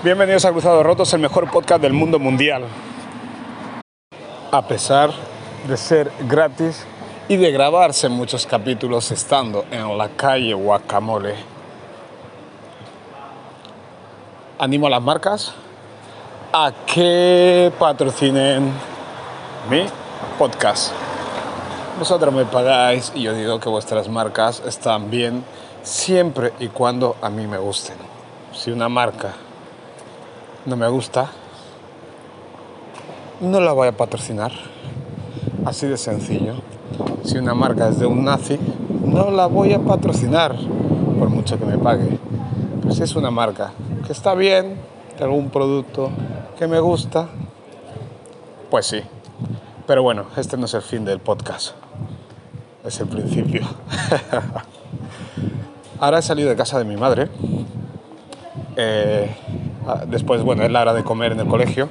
Bienvenidos a Cruzados Rotos, el mejor podcast del mundo mundial. A pesar de ser gratis y de grabarse muchos capítulos estando en la calle Guacamole. Animo a las marcas a que patrocinen mi podcast. Vosotros me pagáis y yo digo que vuestras marcas están bien siempre y cuando a mí me gusten. Si una marca no me gusta, no la voy a patrocinar. Así de sencillo. Si una marca es de un nazi, no la voy a patrocinar, por mucho que me pague. Pero si es una marca que está bien, de algún producto que me gusta, pues sí. Pero bueno, este no es el fin del podcast. Es el principio. Ahora he salido de casa de mi madre. Eh, después, bueno, es la hora de comer en el colegio.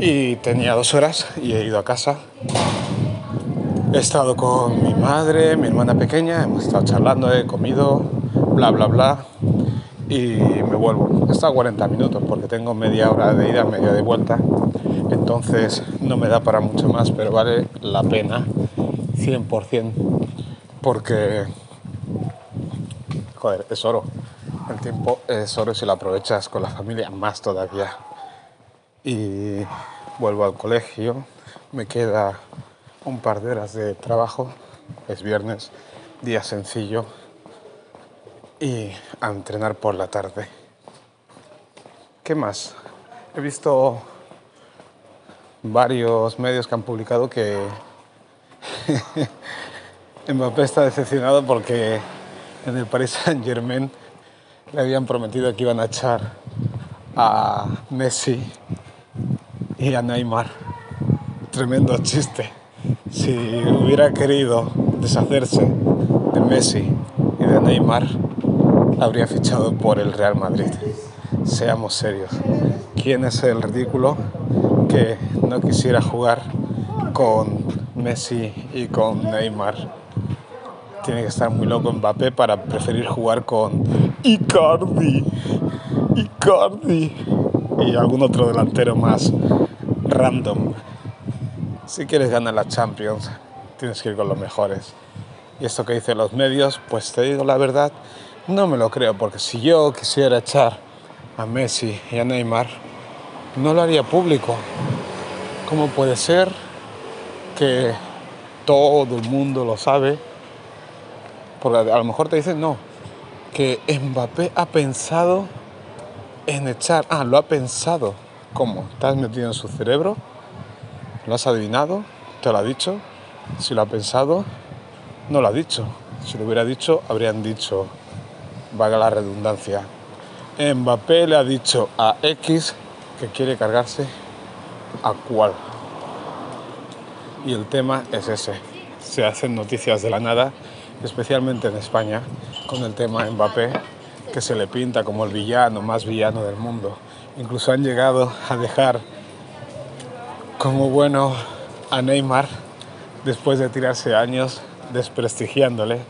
Y tenía dos horas y he ido a casa. He estado con mi madre, mi hermana pequeña, hemos estado charlando, he comido, bla, bla, bla. Y me vuelvo. He estado 40 minutos porque tengo media hora de ida, media de vuelta. Entonces no me da para mucho más, pero vale la pena 100% porque joder, es oro. El tiempo es oro si lo aprovechas con la familia, más todavía. Y vuelvo al colegio, me queda un par de horas de trabajo, es viernes, día sencillo, y a entrenar por la tarde. ¿Qué más? He visto varios medios que han publicado que Mbappé está decepcionado porque en el Paris Saint Germain le habían prometido que iban a echar a Messi y a Neymar. Tremendo chiste. Si hubiera querido deshacerse de Messi y de Neymar, habría fichado por el Real Madrid. Seamos serios. ¿Quién es el ridículo que no quisiera jugar con Messi y con Neymar? Tiene que estar muy loco Mbappé para preferir jugar con Icardi, Icardi y algún otro delantero más random. Si quieres ganar la Champions, tienes que ir con los mejores. Y esto que dicen los medios, pues te digo la verdad, no me lo creo, porque si yo quisiera echar a Messi y a Neymar, no lo haría público. ¿Cómo puede ser que todo el mundo lo sabe porque a lo mejor te dicen, no, que Mbappé ha pensado en echar. Ah, lo ha pensado. ¿Cómo? ¿Te has metido en su cerebro? ¿Lo has adivinado? ¿Te lo ha dicho? Si lo ha pensado, no lo ha dicho. Si lo hubiera dicho, habrían dicho, valga la redundancia. Mbappé le ha dicho a X que quiere cargarse a cuál. Y el tema es ese. Se hacen noticias de la nada especialmente en España, con el tema Mbappé, que se le pinta como el villano más villano del mundo. Incluso han llegado a dejar como bueno a Neymar después de tirarse años desprestigiándole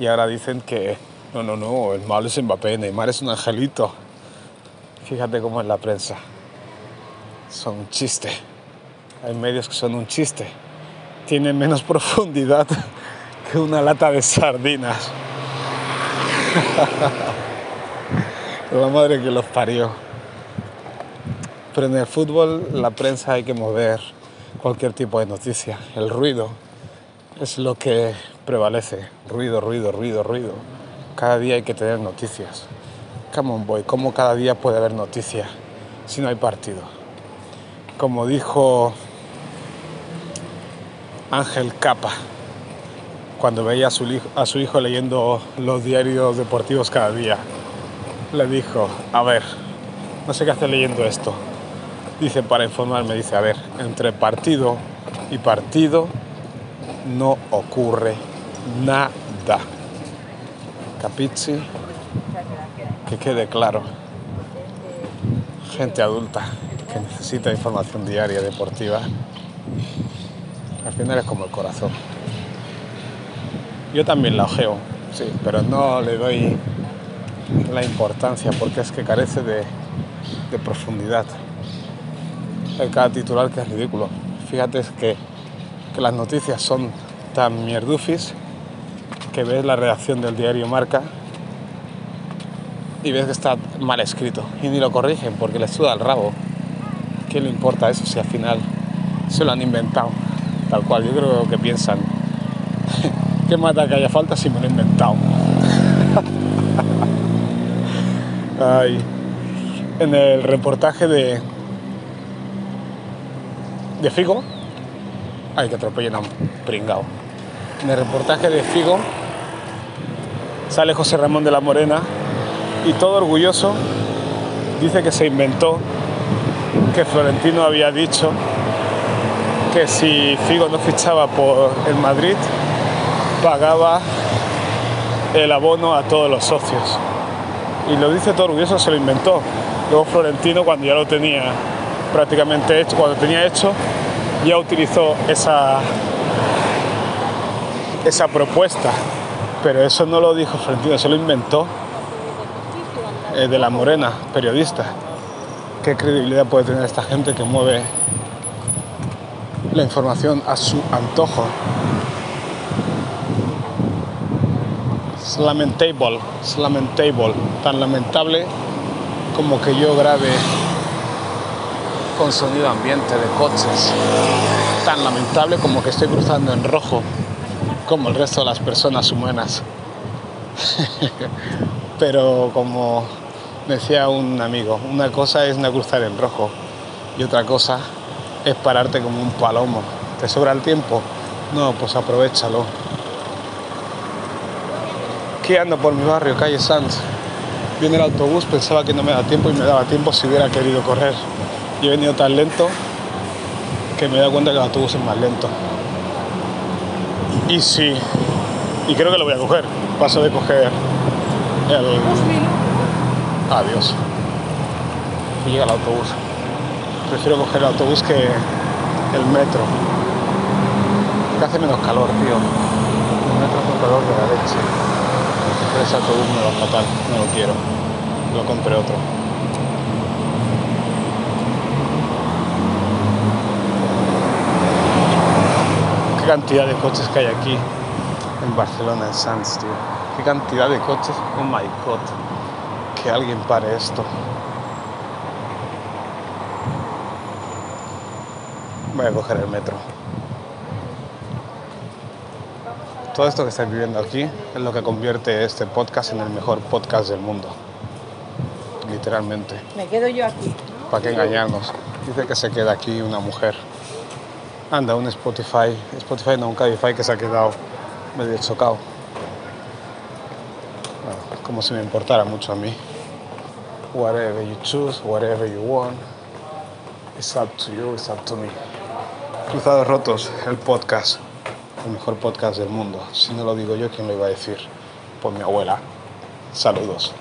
y ahora dicen que no, no, no, el malo es Mbappé, Neymar es un angelito. Fíjate cómo es la prensa. Son un chiste. Hay medios que son un chiste. Tienen menos profundidad una lata de sardinas. la madre que los parió. Pero en el fútbol la prensa hay que mover cualquier tipo de noticia. El ruido es lo que prevalece. Ruido, ruido, ruido, ruido. Cada día hay que tener noticias. Come on boy, ¿cómo cada día puede haber noticia si no hay partido? Como dijo Ángel Capa, cuando veía a su, hijo, leyendo los diarios deportivos cada día. Le dijo, a ver, no sé qué hace leyendo esto. Dice, para informarme, dice, a ver, entre partido y partido no ocurre nada. Capici, que quede claro. Gente adulta que necesita información diaria deportiva, al final es como el corazón. Yo también la ojeo, sí, pero no le doy la importancia, porque es que carece de, profundidad. Hay cada titular que es ridículo. Fíjate que, que las noticias son tan mierdufis que ves la redacción del diario Marca y ves que está mal escrito y ni lo corrigen porque les suda el rabo. ¿Qué le importa eso si al final se lo han inventado? Tal cual, yo creo que piensan, ¿qué mata que haya falta si me lo he inventado? En el reportaje de, de Figo, hay que atropellen a un pringao. En el reportaje de Figo sale José Ramón de la Morena y todo orgulloso dice que se inventó que Florentino había dicho que si Figo no fichaba por el Madrid pagaba el abono a todos los socios. Y lo dice todo orgulloso, se lo inventó. Luego Florentino cuando ya lo tenía prácticamente hecho, cuando tenía hecho, ya utilizó esa, esa propuesta. Pero eso no lo dijo Florentino, se lo inventó eh, de la Morena, periodista. ¿Qué credibilidad puede tener esta gente que mueve la información a su antojo? Es lamentable, es lamentable, tan lamentable como que yo grabe con sonido ambiente de coches, tan lamentable como que estoy cruzando en rojo, como el resto de las personas humanas. Pero como decía un amigo, una cosa es no cruzar en rojo y otra cosa es pararte como un palomo. ¿Te sobra el tiempo? No, pues aprovechalo. Ando por mi barrio, calle Sanz. Viene el autobús, pensaba que no me da tiempo y me daba tiempo si hubiera querido correr. Y he venido tan lento que me he dado cuenta que el autobús es más lento. Y sí, y creo que lo voy a coger. Paso de coger el Adiós. Y llega el autobús. Prefiero coger el autobús que el metro. Que hace menos calor, tío. El metro hace un calor de la leche. Ese autobús me fatal. No lo quiero. Lo compré otro. Qué cantidad de coches que hay aquí en Barcelona, en Sanz, tío. Qué cantidad de coches. Oh my god que alguien pare esto. Voy a coger el metro. Todo esto que estáis viviendo aquí es lo que convierte este podcast en el mejor podcast del mundo. Literalmente. Me quedo yo aquí. ¿Para qué engañarnos? Dice que se queda aquí una mujer. Anda, un Spotify. Spotify no, un Cabify que se ha quedado medio chocado. Bueno, como si me importara mucho a mí whatever you choose, whatever you want. It's up to you, it's up to me. Cruzados Rotos, el podcast, el mejor podcast del mundo. Si no lo digo yo, ¿quién lo iba a decir? Pues mi abuela. Saludos.